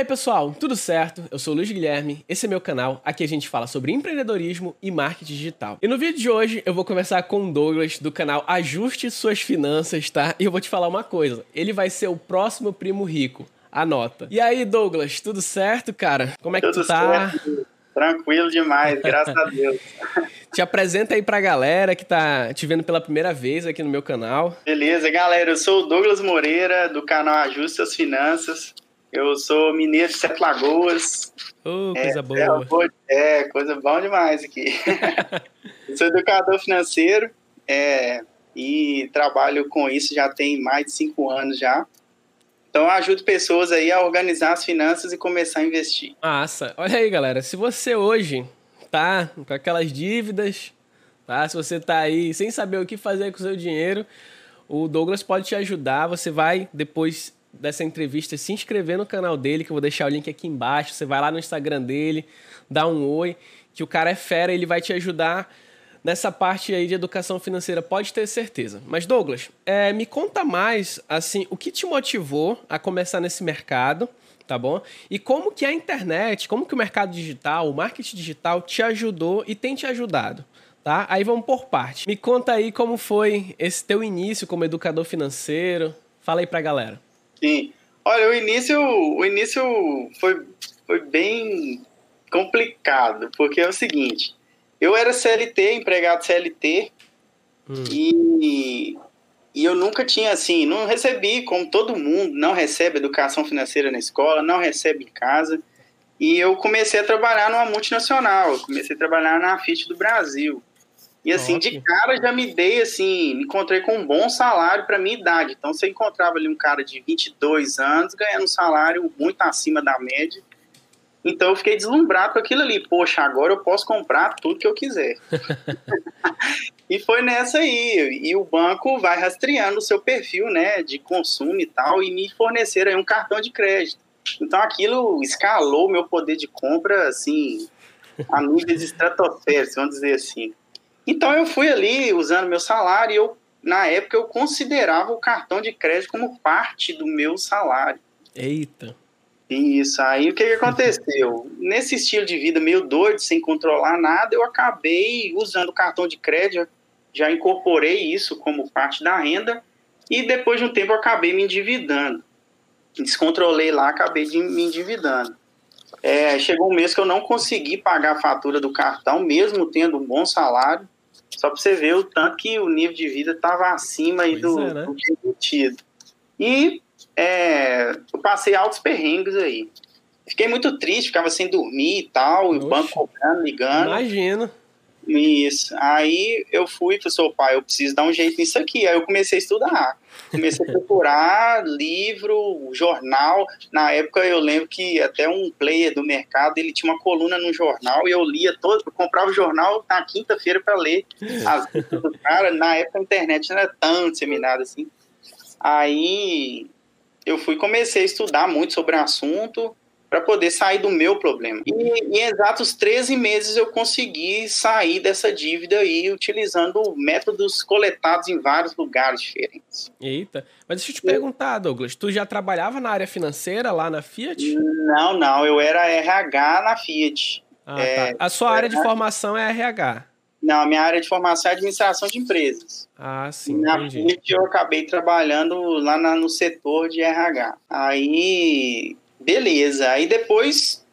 aí, pessoal, tudo certo? Eu sou o Luiz Guilherme, esse é meu canal. Aqui a gente fala sobre empreendedorismo e marketing digital. E no vídeo de hoje eu vou conversar com o Douglas do canal Ajuste Suas Finanças, tá? E eu vou te falar uma coisa: ele vai ser o próximo primo rico. Anota. E aí, Douglas, tudo certo, cara? Como é que tudo tu tá? Certo. Tranquilo demais, graças a Deus. Te apresenta aí pra galera que tá te vendo pela primeira vez aqui no meu canal. Beleza, galera, eu sou o Douglas Moreira, do canal Ajuste Suas Finanças. Eu sou mineiro de Sete Lagoas. Oh, coisa é, boa. É, coisa boa demais aqui. sou educador financeiro é, e trabalho com isso já tem mais de cinco anos já. Então eu ajudo pessoas aí a organizar as finanças e começar a investir. Massa. Olha aí, galera. Se você hoje tá com aquelas dívidas, tá? Se você tá aí sem saber o que fazer com o seu dinheiro, o Douglas pode te ajudar. Você vai depois dessa entrevista se inscrever no canal dele, que eu vou deixar o link aqui embaixo. Você vai lá no Instagram dele, dá um oi, que o cara é fera, ele vai te ajudar nessa parte aí de educação financeira, pode ter certeza. Mas Douglas, é, me conta mais, assim, o que te motivou a começar nesse mercado, tá bom? E como que a internet, como que o mercado digital, o marketing digital te ajudou e tem te ajudado? Tá? Aí vamos por parte. Me conta aí como foi esse teu início como educador financeiro. Fala aí pra galera. Sim. Olha, o início, o início foi, foi bem complicado, porque é o seguinte, eu era CLT, empregado CLT, hum. e, e eu nunca tinha, assim, não recebi, como todo mundo, não recebe educação financeira na escola, não recebe em casa, e eu comecei a trabalhar numa multinacional, eu comecei a trabalhar na FIT do Brasil. E assim, de cara já me dei assim, me encontrei com um bom salário para minha idade. Então você encontrava ali um cara de 22 anos ganhando um salário muito acima da média. Então eu fiquei deslumbrado com aquilo ali. Poxa, agora eu posso comprar tudo que eu quiser. e foi nessa aí. E o banco vai rastreando o seu perfil, né, de consumo e tal, e me forneceram aí um cartão de crédito. Então aquilo escalou meu poder de compra, assim, a níveis estratosféricos, vamos dizer assim. Então eu fui ali usando meu salário e eu, na época eu considerava o cartão de crédito como parte do meu salário. Eita. Isso, aí o que, que aconteceu? Nesse estilo de vida meio doido, sem controlar nada, eu acabei usando o cartão de crédito, já incorporei isso como parte da renda, e depois de um tempo eu acabei me endividando. Descontrolei lá, acabei de me endividando. É, chegou um mês que eu não consegui pagar a fatura do cartão, mesmo tendo um bom salário. Só para você ver o tanto que o nível de vida estava acima aí do, é, né? do permitido. E é, eu passei altos perrengues aí. Fiquei muito triste, ficava sem dormir e tal, Oxe, o banco cobrando, ligando. Imagina. Isso. Aí eu fui e falei, pai, eu preciso dar um jeito nisso aqui. Aí eu comecei a estudar. Comecei a procurar livro, jornal. Na época eu lembro que até um player do mercado, ele tinha uma coluna no jornal e eu lia todo, eu comprava o jornal na quinta-feira para ler as do cara. Na época a internet não era tão disseminada assim. Aí eu fui comecei a estudar muito sobre o assunto para poder sair do meu problema. E em exatos 13 meses eu consegui sair dessa dívida aí utilizando métodos coletados em vários lugares diferentes. Eita, mas deixa eu te perguntar, Douglas, tu já trabalhava na área financeira lá na Fiat? Não, não, eu era RH na Fiat. Ah, é, tá. A sua área de formação é RH? Não, a minha área de formação é administração de empresas. Ah, sim. Na entendi. Fiat eu acabei trabalhando lá na, no setor de RH. Aí Beleza. Aí depois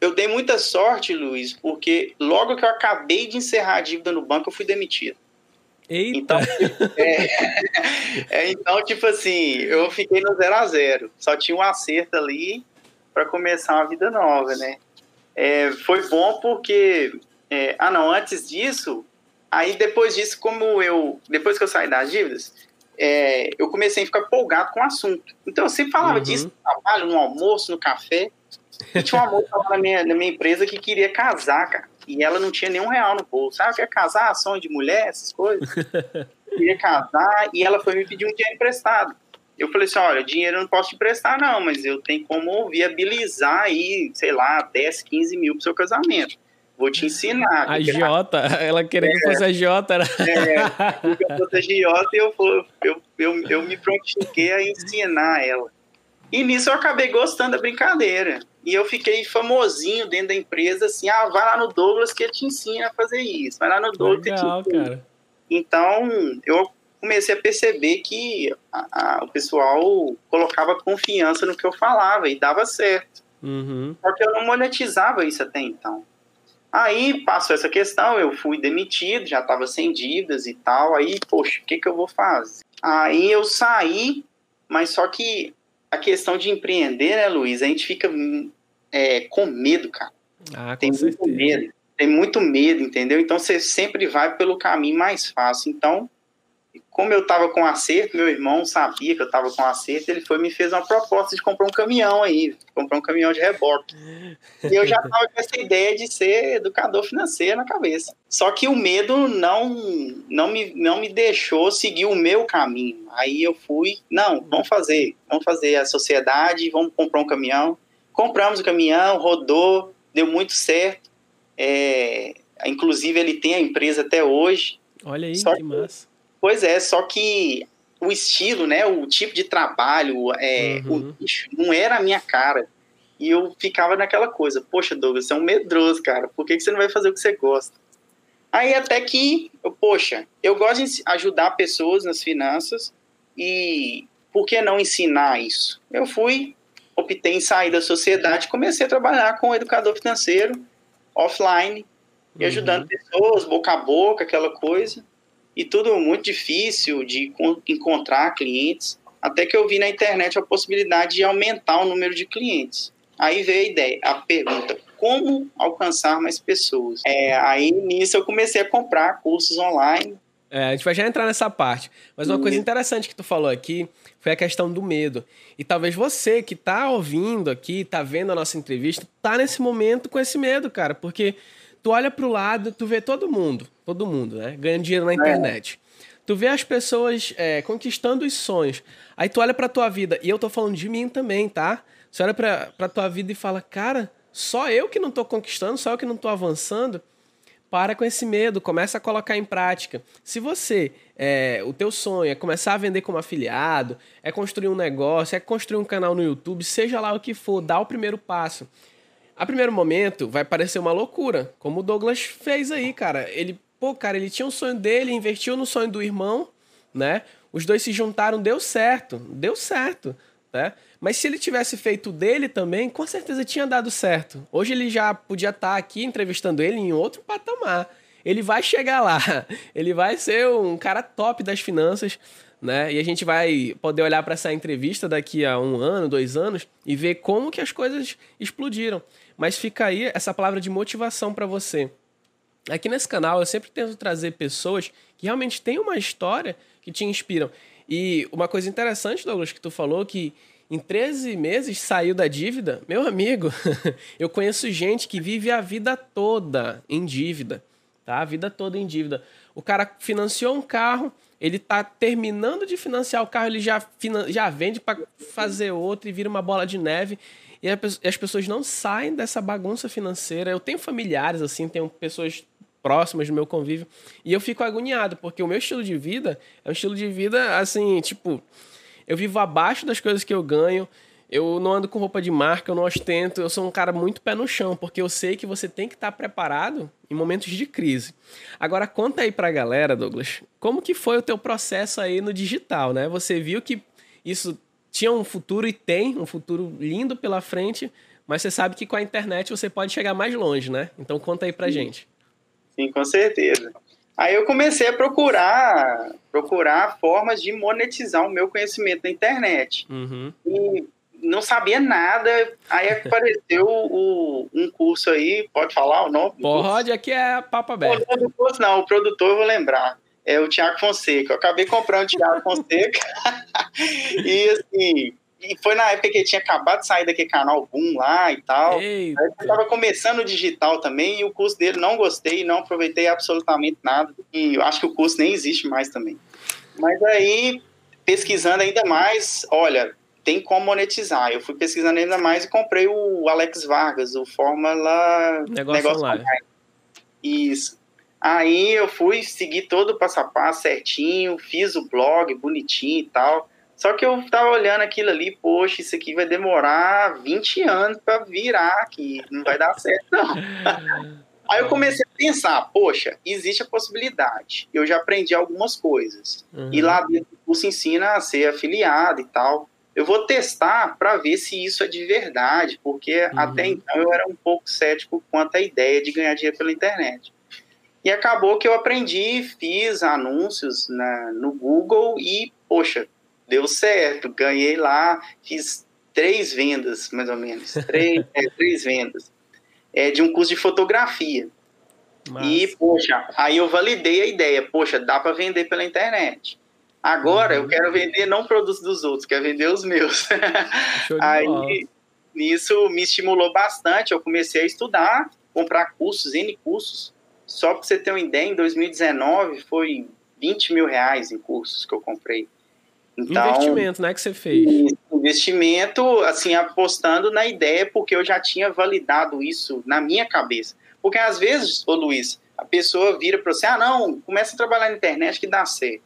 eu dei muita sorte, Luiz, porque logo que eu acabei de encerrar a dívida no banco, eu fui demitido. Eita. Então, é, é, então, tipo assim, eu fiquei no zero a zero. Só tinha um acerto ali para começar uma vida nova, né? É, foi bom porque. É, ah, não, antes disso, aí depois disso, como eu. Depois que eu saí das dívidas, é, eu comecei a ficar empolgado com o assunto. Então eu sempre falava uhum. disso no trabalho, no almoço, no café. E tinha uma moça lá na minha, na minha empresa que queria casar, cara. E ela não tinha nenhum real no bolso. Sabe, quer casar, sonho de mulher, essas coisas. queria casar e ela foi me pedir um dinheiro emprestado. Eu falei assim, olha, dinheiro eu não posso te emprestar não, mas eu tenho como viabilizar aí, sei lá, 10, 15 mil pro seu casamento. Vou te ensinar. A Jota, ela queria é, que fosse a Jota. Era... É, que eu fosse a Jota e eu, eu, eu, eu me prontifiquei a ensinar ela. E nisso eu acabei gostando da brincadeira. E eu fiquei famosinho dentro da empresa, assim, ah, vai lá no Douglas que ele te ensina a fazer isso. Vai lá no Douglas Legal, que te ensina. cara. Então, eu comecei a perceber que a, a, o pessoal colocava confiança no que eu falava e dava certo. Uhum. Porque eu não monetizava isso até então. Aí passou essa questão, eu fui demitido, já estava sem dívidas e tal. Aí, poxa, o que, que eu vou fazer? Aí eu saí, mas só que a questão de empreender, né, Luiz? A gente fica é, com medo, cara. Ah, tem certeza. muito medo. Tem muito medo, entendeu? Então você sempre vai pelo caminho mais fácil. Então, como eu estava com acerto, meu irmão sabia que eu estava com acerto, ele foi me fez uma proposta de comprar um caminhão aí, comprar um caminhão de reboque. E eu já estava com essa ideia de ser educador financeiro na cabeça. Só que o medo não não me, não me deixou seguir o meu caminho. Aí eu fui, não, vamos fazer, vamos fazer a sociedade, vamos comprar um caminhão. Compramos o caminhão, rodou, deu muito certo. É, inclusive ele tem a empresa até hoje. Olha aí, Só que massa Pois é, só que o estilo, né, o tipo de trabalho, é, uhum. o, não era a minha cara. E eu ficava naquela coisa, poxa, Douglas, você é um medroso, cara, por que, que você não vai fazer o que você gosta? Aí até que, eu, poxa, eu gosto de ajudar pessoas nas finanças e por que não ensinar isso? Eu fui, optei em sair da sociedade e comecei a trabalhar com educador financeiro, offline, e ajudando uhum. pessoas, boca a boca, aquela coisa e tudo muito difícil de encontrar clientes, até que eu vi na internet a possibilidade de aumentar o número de clientes. Aí veio a ideia, a pergunta, como alcançar mais pessoas? É, aí nisso eu comecei a comprar cursos online. É, a gente vai já entrar nessa parte. Mas uma coisa interessante que tu falou aqui foi a questão do medo. E talvez você que está ouvindo aqui, está vendo a nossa entrevista, está nesse momento com esse medo, cara, porque tu olha pro lado, tu vê todo mundo, todo mundo, né? Ganhando dinheiro na é. internet. É. Tu vê as pessoas é, conquistando os sonhos. Aí tu olha pra tua vida, e eu tô falando de mim também, tá? Você olha pra, pra tua vida e fala, cara, só eu que não tô conquistando, só eu que não tô avançando. Para com esse medo, começa a colocar em prática. Se você, é, o teu sonho é começar a vender como afiliado, é construir um negócio, é construir um canal no YouTube, seja lá o que for, dá o primeiro passo. A primeiro momento vai parecer uma loucura, como o Douglas fez aí, cara. Ele, pô, cara, ele tinha um sonho dele, investiu no sonho do irmão, né? Os dois se juntaram, deu certo, deu certo, né? Mas se ele tivesse feito dele também, com certeza tinha dado certo. Hoje ele já podia estar aqui entrevistando ele em outro patamar. Ele vai chegar lá, ele vai ser um cara top das finanças, né? E a gente vai poder olhar para essa entrevista daqui a um ano, dois anos e ver como que as coisas explodiram. Mas fica aí essa palavra de motivação para você. Aqui nesse canal eu sempre tento trazer pessoas que realmente têm uma história que te inspiram. E uma coisa interessante, Douglas, que tu falou que em 13 meses saiu da dívida. Meu amigo, eu conheço gente que vive a vida toda em dívida, tá? A vida toda em dívida. O cara financiou um carro, ele tá terminando de financiar o carro, ele já, já vende para fazer outro e vira uma bola de neve e as pessoas não saem dessa bagunça financeira. Eu tenho familiares, assim, tenho pessoas próximas do meu convívio, e eu fico agoniado, porque o meu estilo de vida é um estilo de vida, assim, tipo, eu vivo abaixo das coisas que eu ganho, eu não ando com roupa de marca, eu não ostento, eu sou um cara muito pé no chão, porque eu sei que você tem que estar preparado em momentos de crise. Agora, conta aí pra galera, Douglas, como que foi o teu processo aí no digital, né? Você viu que isso tinha um futuro e tem um futuro lindo pela frente, mas você sabe que com a internet você pode chegar mais longe, né? Então conta aí pra Sim. gente. Sim, com certeza. Aí eu comecei a procurar, procurar formas de monetizar o meu conhecimento na internet. Uhum. E não sabia nada, aí apareceu o, um curso aí, pode falar o nome? Pode, aqui é papo aberto. O nome curso não, o produtor eu vou lembrar é o Tiago Fonseca. Eu acabei comprando o Tiago Fonseca. e assim, e foi na época que ele tinha acabado de sair daquele canal Boom lá e tal. Eita. Aí eu tava começando o digital também e o curso dele não gostei, não aproveitei absolutamente nada. E eu acho que o curso nem existe mais também. Mas aí, pesquisando ainda mais, olha, tem como monetizar. Eu fui pesquisando ainda mais e comprei o Alex Vargas, o Fórmula Negócio, Negócio Online. Online. Isso. Aí eu fui seguir todo o passo a passo certinho, fiz o blog bonitinho e tal. Só que eu tava olhando aquilo ali, poxa, isso aqui vai demorar 20 anos para virar aqui, não vai dar certo não. Aí eu comecei a pensar, poxa, existe a possibilidade. Eu já aprendi algumas coisas. Uhum. E lá dentro do curso ensina a ser afiliado e tal. Eu vou testar para ver se isso é de verdade, porque uhum. até então eu era um pouco cético quanto à ideia de ganhar dinheiro pela internet. E acabou que eu aprendi, fiz anúncios na, no Google e, poxa, deu certo, ganhei lá, fiz três vendas, mais ou menos, três, é, três vendas, é, de um curso de fotografia. Mas... E, poxa, aí eu validei a ideia, poxa, dá para vender pela internet. Agora uhum. eu quero vender não produtos dos outros, quero vender os meus. aí, nisso me estimulou bastante, eu comecei a estudar, comprar cursos, N cursos, só para você ter uma ideia, em 2019 foi 20 mil reais em cursos que eu comprei. Então, investimento, né, que você fez? Investimento, assim, apostando na ideia, porque eu já tinha validado isso na minha cabeça. Porque às vezes, ô Luiz, a pessoa vira para você, ah, não, começa a trabalhar na internet que dá certo.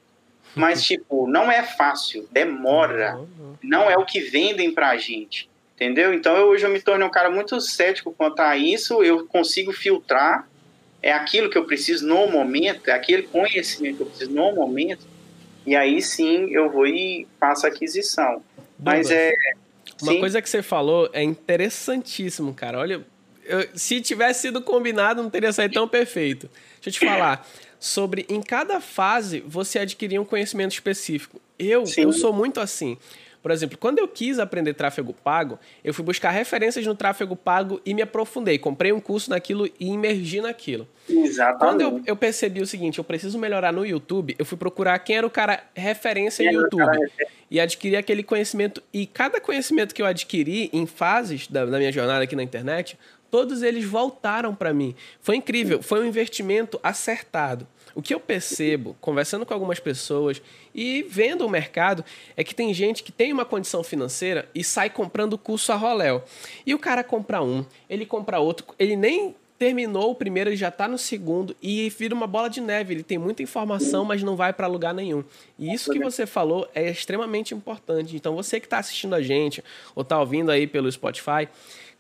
Mas, tipo, não é fácil, demora. Não é o que vendem pra gente, entendeu? Então, eu, hoje eu me tornei um cara muito cético quanto a isso, eu consigo filtrar, é aquilo que eu preciso no momento, é aquele conhecimento que eu preciso no momento, e aí sim eu vou e faço a aquisição. Mas é. Uma sim. coisa que você falou é interessantíssimo, cara. Olha, eu, se tivesse sido combinado, não teria saído tão perfeito. Deixa eu te falar. Sobre em cada fase você adquirir um conhecimento específico. Eu, eu sou muito assim. Por exemplo, quando eu quis aprender tráfego pago, eu fui buscar referências no tráfego pago e me aprofundei. Comprei um curso naquilo e imergi naquilo. Exatamente. Quando eu, eu percebi o seguinte, eu preciso melhorar no YouTube, eu fui procurar quem era o cara referência no YouTube. E adquiri aquele conhecimento. E cada conhecimento que eu adquiri em fases da, da minha jornada aqui na internet, todos eles voltaram para mim. Foi incrível, foi um investimento acertado. O que eu percebo, conversando com algumas pessoas e vendo o mercado, é que tem gente que tem uma condição financeira e sai comprando curso a roléu. E o cara compra um, ele compra outro, ele nem terminou o primeiro, ele já está no segundo e vira uma bola de neve. Ele tem muita informação, mas não vai para lugar nenhum. E isso que você falou é extremamente importante. Então, você que está assistindo a gente ou está ouvindo aí pelo Spotify,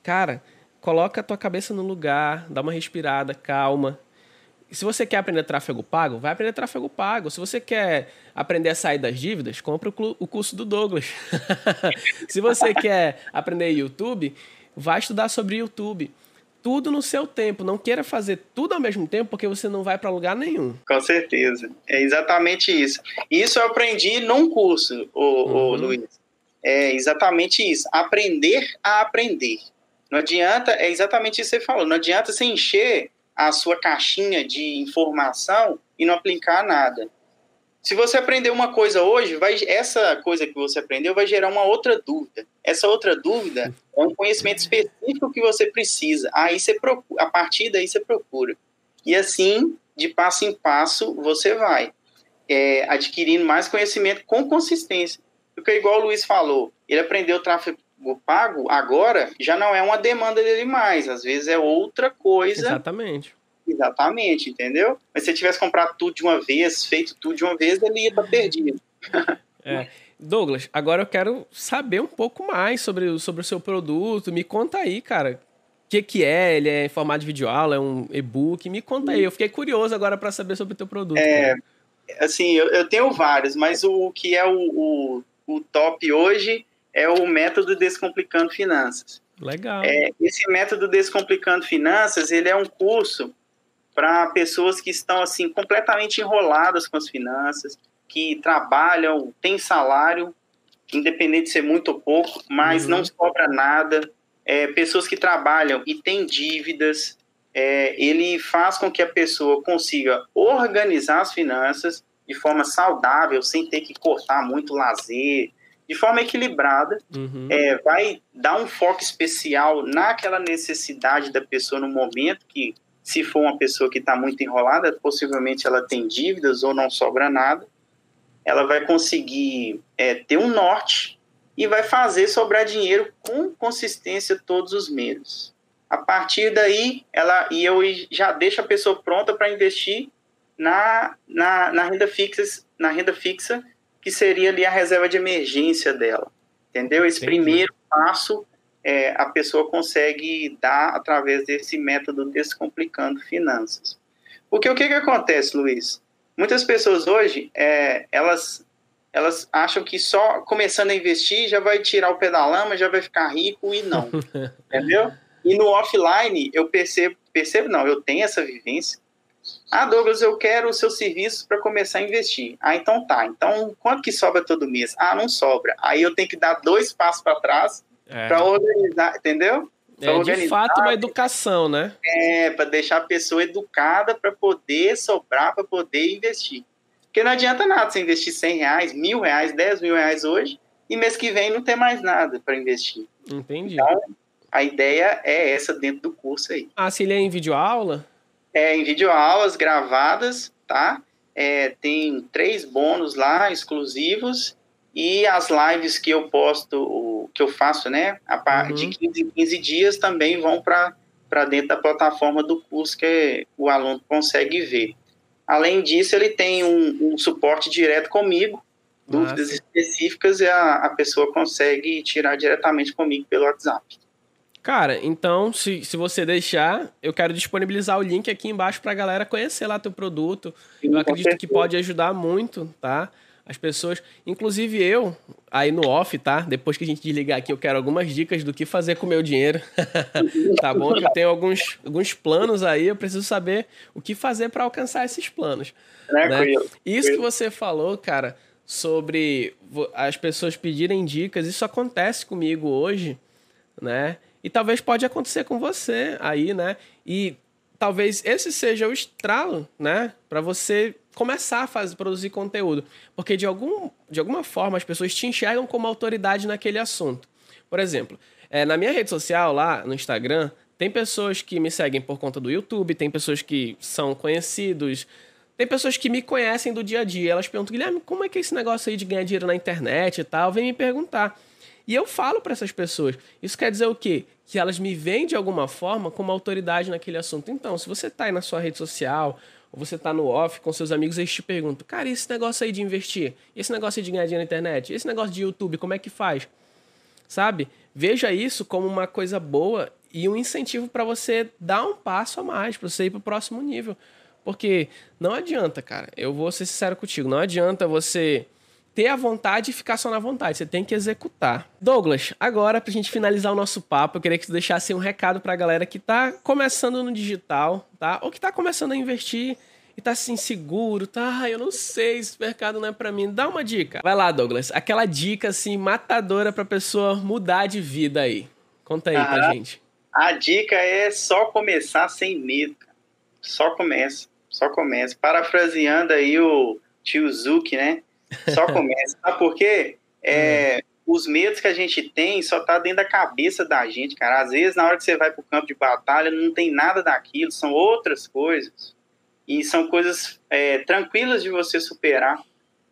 cara, coloca a tua cabeça no lugar, dá uma respirada, calma, se você quer aprender tráfego pago, vai aprender tráfego pago. Se você quer aprender a sair das dívidas, compra o curso do Douglas. Se você quer aprender YouTube, vai estudar sobre YouTube. Tudo no seu tempo. Não queira fazer tudo ao mesmo tempo, porque você não vai para lugar nenhum. Com certeza. É exatamente isso. Isso eu aprendi num curso, o, uhum. Luiz. É exatamente isso. Aprender a aprender. Não adianta, é exatamente isso que você falou. Não adianta você encher a sua caixinha de informação e não aplicar nada. Se você aprender uma coisa hoje, vai, essa coisa que você aprendeu vai gerar uma outra dúvida. Essa outra dúvida é um conhecimento específico que você precisa. Aí você procura, a partir daí você procura. E assim, de passo em passo, você vai é, adquirindo mais conhecimento com consistência. Porque, igual o Luiz falou, ele aprendeu tráfego pago agora já não é uma demanda dele mais, às vezes é outra coisa. Exatamente. Exatamente, entendeu? Mas se ele tivesse comprado tudo de uma vez, feito tudo de uma vez, ele ia estar perdido. é. Douglas, agora eu quero saber um pouco mais sobre, sobre o seu produto. Me conta aí, cara. O que, que é? Ele é em formato de videoaula? É um e-book? Me conta aí. Eu fiquei curioso agora para saber sobre o teu produto. É, assim, eu, eu, tenho vários, mas o que é o, o, o top hoje é o método Descomplicando Finanças. Legal. É, esse método Descomplicando Finanças, ele é um curso para pessoas que estão assim completamente enroladas com as finanças, que trabalham, têm salário, independente de ser muito ou pouco, mas uhum. não sobra nada. É, pessoas que trabalham e têm dívidas, é, ele faz com que a pessoa consiga organizar as finanças de forma saudável, sem ter que cortar muito lazer, de forma equilibrada, uhum. é, vai dar um foco especial naquela necessidade da pessoa no momento que, se for uma pessoa que está muito enrolada, possivelmente ela tem dívidas ou não sobra nada, ela vai conseguir é, ter um norte e vai fazer sobrar dinheiro com consistência todos os meses. A partir daí, ela e eu já deixo a pessoa pronta para investir na, na, na renda fixa, na renda fixa que seria ali a reserva de emergência dela. Entendeu? Esse Entendi. primeiro passo é, a pessoa consegue dar através desse método Descomplicando Finanças. Porque o que, que acontece, Luiz? Muitas pessoas hoje, é, elas, elas acham que só começando a investir já vai tirar o pé da lama, já vai ficar rico e não. entendeu? E no offline, eu percebo, percebo não, eu tenho essa vivência. Ah, Douglas, eu quero o seu serviço para começar a investir. Ah, então tá. Então, quanto que sobra todo mês? Ah, não sobra. Aí eu tenho que dar dois passos para trás é. para organizar, entendeu? Pra é de fato uma educação, né? É, para deixar a pessoa educada para poder sobrar, para poder investir. Porque não adianta nada você investir 100 reais, mil reais, 10 mil reais hoje e mês que vem não ter mais nada para investir. Entendi. Então, a ideia é essa dentro do curso aí. Ah, se ele é em videoaula? É, em videoaulas gravadas, tá? É, tem três bônus lá, exclusivos, e as lives que eu posto, que eu faço, né, a uhum. de 15 em 15 dias também vão para dentro da plataforma do curso que o aluno consegue ver. Além disso, ele tem um, um suporte direto comigo, dúvidas Nossa. específicas e a, a pessoa consegue tirar diretamente comigo pelo WhatsApp. Cara, então, se, se você deixar, eu quero disponibilizar o link aqui embaixo para a galera conhecer lá teu produto. Eu acredito que pode ajudar muito, tá? As pessoas, inclusive eu, aí no off, tá? Depois que a gente desligar aqui, eu quero algumas dicas do que fazer com o meu dinheiro. tá bom? Que eu tenho alguns, alguns planos aí, eu preciso saber o que fazer para alcançar esses planos. Né? Isso que você falou, cara, sobre as pessoas pedirem dicas, isso acontece comigo hoje, né? E talvez pode acontecer com você aí, né? E talvez esse seja o estralo, né? Para você começar a fazer, produzir conteúdo. Porque de, algum, de alguma forma as pessoas te enxergam como autoridade naquele assunto. Por exemplo, é, na minha rede social lá, no Instagram, tem pessoas que me seguem por conta do YouTube, tem pessoas que são conhecidos, tem pessoas que me conhecem do dia a dia. Elas perguntam, Guilherme, como é que é esse negócio aí de ganhar dinheiro na internet e tal? Vem me perguntar. E eu falo para essas pessoas. Isso quer dizer o quê? Que elas me veem de alguma forma como autoridade naquele assunto. Então, se você está aí na sua rede social, ou você está no off com seus amigos, eles te perguntam: cara, e esse negócio aí de investir? E esse negócio aí de ganhar dinheiro na internet? E esse negócio de YouTube, como é que faz? Sabe? Veja isso como uma coisa boa e um incentivo para você dar um passo a mais, para você ir para o próximo nível. Porque não adianta, cara. Eu vou ser sincero contigo. Não adianta você ter a vontade e ficar só na vontade. Você tem que executar. Douglas, agora pra gente finalizar o nosso papo, eu queria que você deixasse um recado pra galera que tá começando no digital, tá? Ou que tá começando a investir e tá assim seguro, tá? Ah, eu não sei, esse mercado não é para mim. Dá uma dica. Vai lá, Douglas. Aquela dica assim matadora pra pessoa mudar de vida aí. Conta aí ah, pra gente. A dica é só começar sem medo. Só começa, só começa. Parafraseando aí o tio Zuki, né? Só começa. Sabe por quê? É, uhum. Os medos que a gente tem só tá dentro da cabeça da gente, cara. Às vezes, na hora que você vai pro campo de batalha, não tem nada daquilo, são outras coisas. E são coisas é, tranquilas de você superar.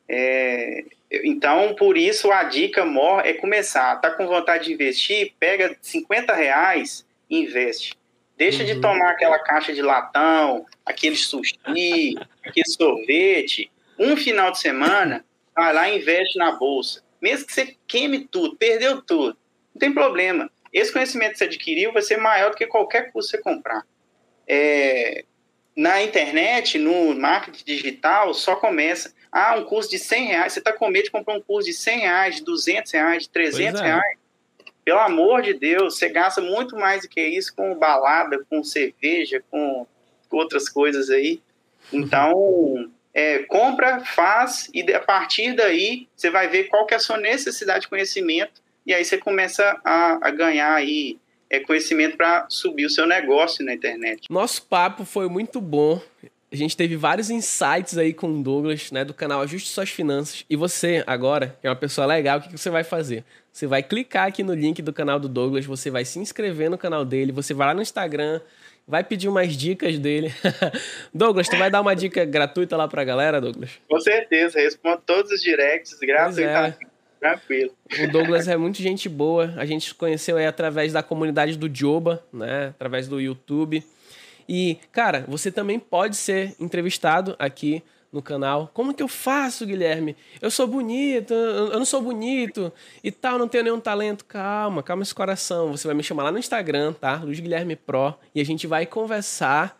É, então, por isso, a dica maior é começar. Tá com vontade de investir? Pega 50 reais e investe. Deixa uhum. de tomar aquela caixa de latão, aquele sushi, aquele sorvete. Um final de semana, vai lá e investe na bolsa. Mesmo que você queime tudo, perdeu tudo, não tem problema. Esse conhecimento que você adquiriu vai ser maior do que qualquer curso que você comprar. É, na internet, no marketing digital, só começa. Ah, um curso de 100 reais. Você está com medo de comprar um curso de 100 reais, de 200 reais, de 300 é. reais? Pelo amor de Deus, você gasta muito mais do que isso com balada, com cerveja, com outras coisas aí. Então, é, compra, faz, e a partir daí você vai ver qual que é a sua necessidade de conhecimento, e aí você começa a, a ganhar aí é, conhecimento para subir o seu negócio na internet. Nosso papo foi muito bom. A gente teve vários insights aí com o Douglas, né, do canal Ajuste Suas Finanças. E você, agora, que é uma pessoa legal, o que você vai fazer? Você vai clicar aqui no link do canal do Douglas, você vai se inscrever no canal dele, você vai lá no Instagram, vai pedir umas dicas dele. Douglas, tu vai dar uma dica gratuita lá pra galera, Douglas? Com certeza, respondo todos os directs gratuitamente. É. Tranquilo. O Douglas é muito gente boa. A gente conheceu aí através da comunidade do Joba, né? Através do YouTube. E, cara, você também pode ser entrevistado aqui no canal. Como que eu faço, Guilherme? Eu sou bonito, eu não sou bonito e tal, não tenho nenhum talento. Calma, calma esse coração. Você vai me chamar lá no Instagram, tá? Luiz Guilherme Pro, e a gente vai conversar.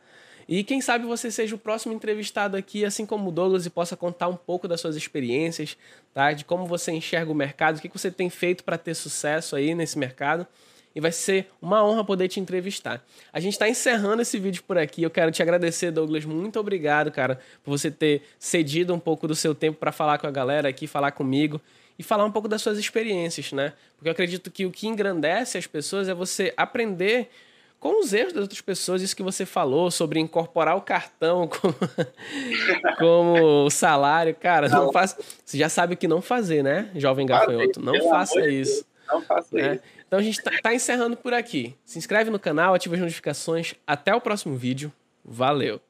E quem sabe você seja o próximo entrevistado aqui, assim como o Douglas, e possa contar um pouco das suas experiências, tá? De como você enxerga o mercado, o que você tem feito para ter sucesso aí nesse mercado e vai ser uma honra poder te entrevistar. A gente está encerrando esse vídeo por aqui. Eu quero te agradecer, Douglas. Muito obrigado, cara, por você ter cedido um pouco do seu tempo para falar com a galera aqui, falar comigo e falar um pouco das suas experiências, né? Porque eu acredito que o que engrandece as pessoas é você aprender com os erros das outras pessoas, isso que você falou sobre incorporar o cartão como, como salário, cara, não. não faça. Você já sabe o que não fazer, né, jovem gafanhoto? Não faça isso. Não né? isso. Então a gente está tá encerrando por aqui. Se inscreve no canal, ativa as notificações. Até o próximo vídeo. Valeu!